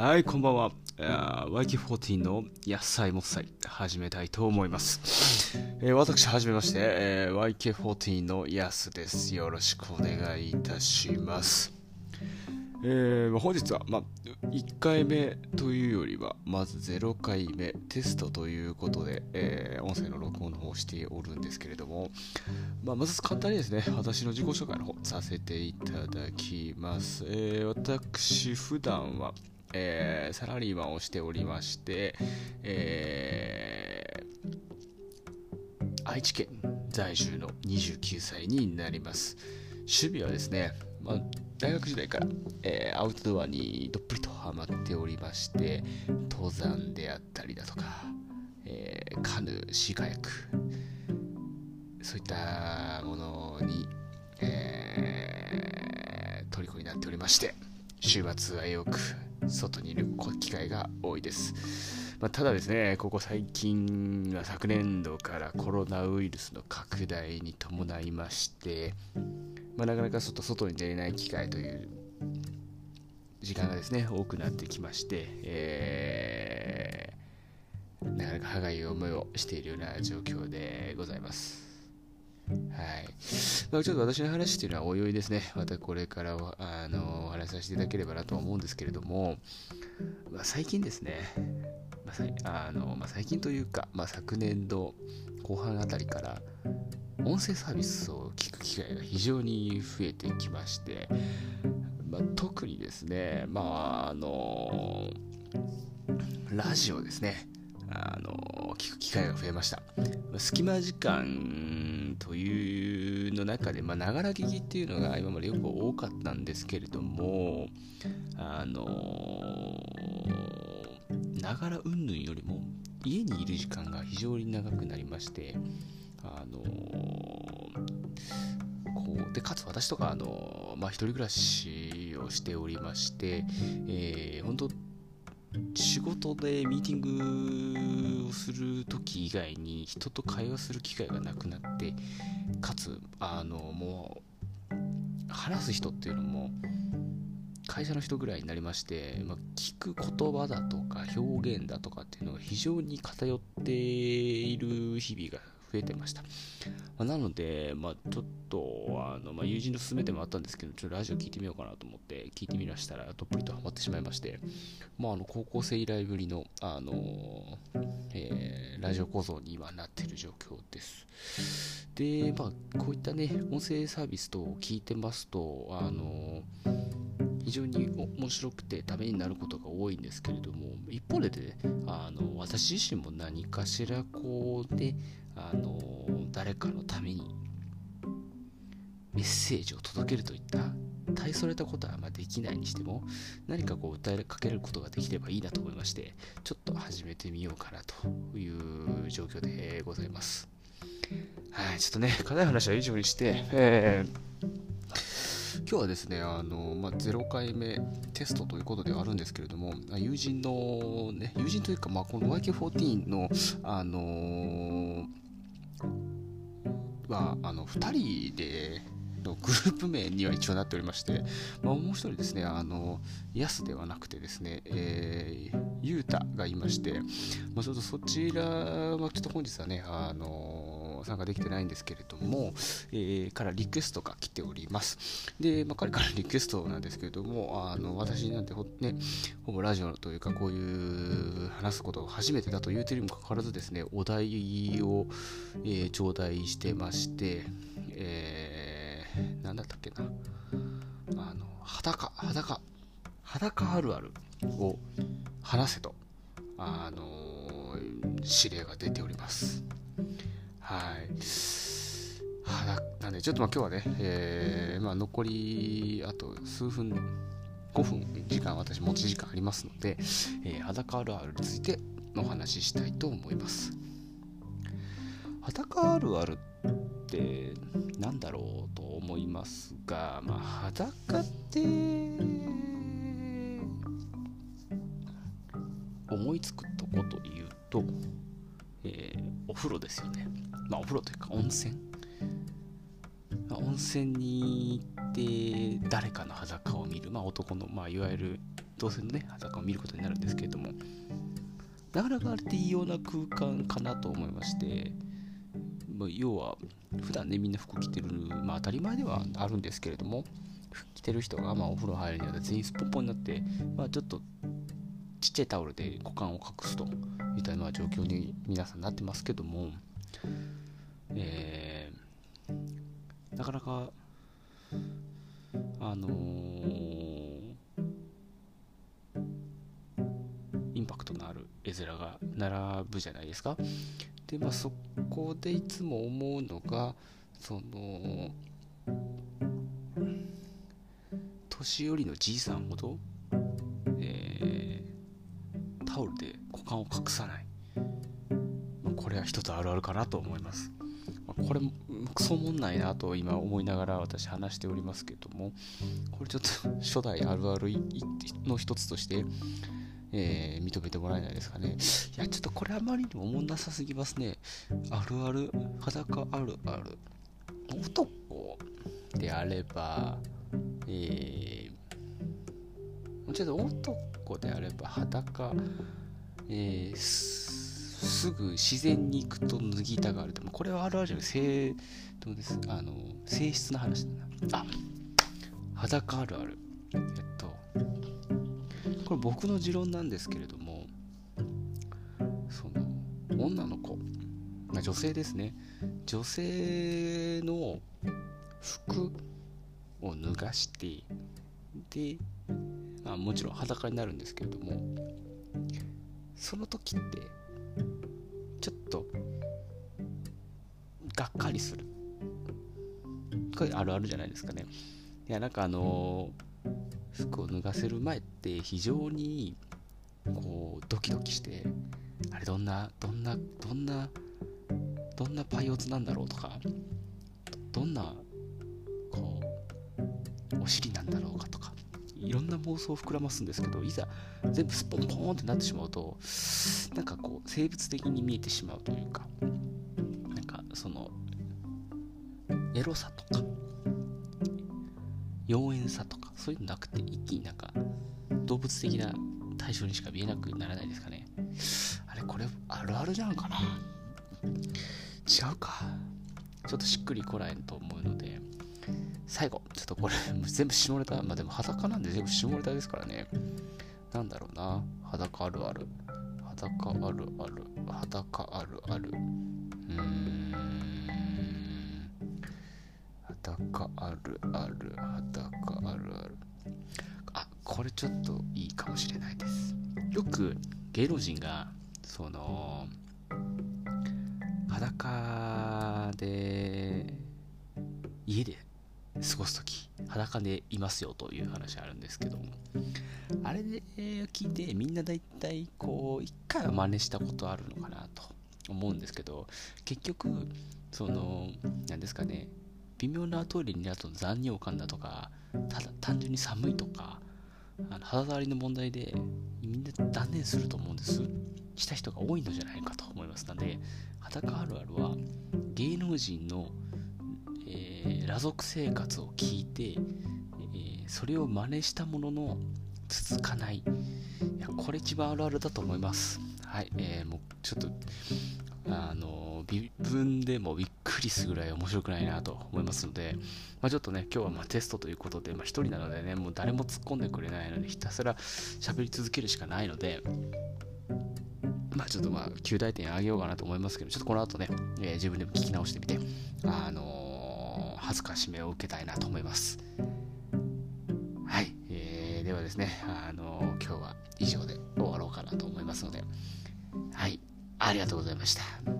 はい、こんばんは。YK14 の野菜もっさい始めたいと思います。えー、私、はじめまして、えー、YK14 のやすです。よろしくお願いいたします。えー、本日は、ま、1回目というよりは、まず0回目テストということで、えー、音声の録音の方をしておるんですけれども、まあ、まず簡単にですね、私の自己紹介の方させていただきます。えー、私、普段は、えー、サラリーマンをしておりまして、えー、愛知県在住の29歳になります。趣味はですね、まあ、大学時代から、えー、アウトドアにどっぷりとハマっておりまして登山であったりだとか、えー、カヌーシーカヤックそういったものに、えー、虜になっておりまして週末はよく外にいる機会が多いです、まあ、ただですねここ最近は昨年度からコロナウイルスの拡大に伴いましてまあ、なかなか外外に出れない機会という時間がですね多くなってきまして、えー、なかなか歯がゆい思いをしているような状況でございます。はい。まあ、ちょっと私の話というのはおいおいですね。またこれからあのお話しさせていただければなと思うんですけれども、まあ、最近ですね、まああのまあ、最近というか、まあ、昨年度後半あたりから、音声サービスを聞く機会が非常に増えてきまして、まあ、特にですね、まあ、あのラジオですね、あの聞く機会が増えました。隙間時間というの中で、ながら聞きっていうのが今までよく多かったんですけれども、あのながら云々よりも家にいる時間が非常に長くなりまして、あのこうでかつ私とか、あのまあ、一人暮らしをしておりまして、えー、本当仕事でミーティングをする時以外に人と会話する機会がなくなってかつあのもう話す人っていうのも会社の人ぐらいになりまして、まあ、聞く言葉だとか表現だとかっていうのが非常に偏っている日々が増えてました。まあ、なので、まあ、ちょっとあの、まあ、友人の勧めてもあったんですけど、ちょっとラジオ聞いてみようかなと思って聞いてみましたら、どっぷりとハマってしまいまして、まあ、あの高校生以来ぶりの、あのえー、ラジオ構造に今なっている状況です。で、まあ、こういったね、音声サービスと聞いてますと、あの非常に面白くてためになることが多いんですけれども一方でねあの私自身も何かしらこうであの誰かのためにメッセージを届けるといった大それたことはまできないにしても何かこう訴えかけることができればいいなと思いましてちょっと始めてみようかなという状況でございます。はいちょっとね課題話は以上にして、えー、今日はですね、あのまあ、0回目テストということではあるんですけれども、友人の、ね、友人というか、まあ、この YK14 の、あのーはあの2人でのグループ名には一応なっておりまして、まあ、もう一人ですね、あの、ヤスではなくてですね、えー、ユータがいまして、まあ、ちょっとそちらはちょっと本日はね、あの参加できてないんですけれども、えー、からリクエストが来ております。で、まあ、彼からリクエストなんですけれども、あの私なんてほ,、ね、ほぼラジオというか、こういう話すことが初めてだと言うてるにもかかわらずですね、お題を、えー、頂戴してまして、えー、なんだったっけな、あの裸、裸、裸あるあるを話せと、あの指令が出ております。はい。はなんで、ちょっとまあ今日はね、えー、まあ残りあと数分、5分時間、私持ち時間ありますので、えー、裸あるあるについてお話ししたいと思います。裸あるあるって何だろうと思いますが、まあ、裸って思いつくとこというと、えー、お風呂ですよね。まあ、お風呂というか温泉、まあ、温泉に行って誰かの裸を見る、まあ、男の、まあ、いわゆる同性のね裸を見ることになるんですけれども。なかなかあれって異様な空間かなと思いまして、まあ、要は普段ねみんな服着てる、まあ、当たり前ではあるんですけれども。着てる人がまあお風呂入るには全員スポンポンになって、まあ、ちょっとちっちゃいタオルで股間を隠すといった状況に皆さんなってますけども、えー、なかなかあのー、インパクトのある絵面が並ぶじゃないですか。でまあそこでいつも思うのがその年寄りのじいさんほど、えー、タオルで股間を隠さない、まあ、これは一つあるあるかなと思います、これもクソもんないなと今思いながら私話しておりますけどもこれちょっと初代あるあるの一つとしてえー、認めてもらえないですかね。いや、ちょっとこれあまりにもおもんなさすぎますね。あるある、裸あるある。男であれば、えー、もちろん男であれば裸、えー、すぐ自然に行くと脱ぎたがるでもこれはあるあるじゃない性どうです？あの性質の話だな。あ裸あるある。えっとこれ僕の持論なんですけれどもその女の子、まあ、女性ですね。女性の服を脱がしてで、まあ、もちろん裸になるんですけれどもその時ってちょっとがっかりする。これあるあるじゃないですかね。いやなんかあの、服を脱がせる前って非常にこうドキドキしてあれどんなどんなどんなどんなパイオツなんだろうとかどんなこうお尻なんだろうかとかいろんな妄想を膨らますんですけどいざ全部スポンポーンってなってしまうとなんかこう生物的に見えてしまうというかなんかそのエロさとか妖艶さとかそういうのなくて一気になんか動物的な対象にしか見えなくならないですかね。あれこれあるあるじゃんかな。違うか。ちょっとしっくりこないと思うので。最後ちょっとこれ全部下ネタ。まあでも裸なんで全部下ネタですからね。なんだろうな。裸あるある。裸あるある。裸あるある。うーん。裸あるある。裸あるある。あこれちょっといいかもしれないです。よく芸能人がその裸で家で過ごす時裸でいますよという話あるんですけども。あれで聞いてみんな大体こう一回は真似したことあるのかなと思うんですけど結局その何ですかね微妙なトイレになると残尿感だとかただ単純に寒いとかあの肌触りの問題でみんな断念すると思うんです。した人が多いのじゃないかと思いますので裸あるあるは芸能人の、えー、裸族生活を聞いて、えー、それを真似したものの続かない。いやこれ一番あるあるだと思います。はい、えー、もうちょっとあの微分でもびっくりするぐらい面白くないなと思いますので、まあ、ちょっとね今日はまテストということで、まあ、1人なのでねもう誰も突っ込んでくれないのでひたすら喋り続けるしかないのでまあちょっとまあ、9大点あげようかなと思いますけど、ちょっとこの後ね、えー、自分でも聞き直してみて、あのー、恥ずかしめを受けたいなと思います。はい、えー、ではですね、あのー、今日は以上で終わろうかなと思いますので、はい、ありがとうございました。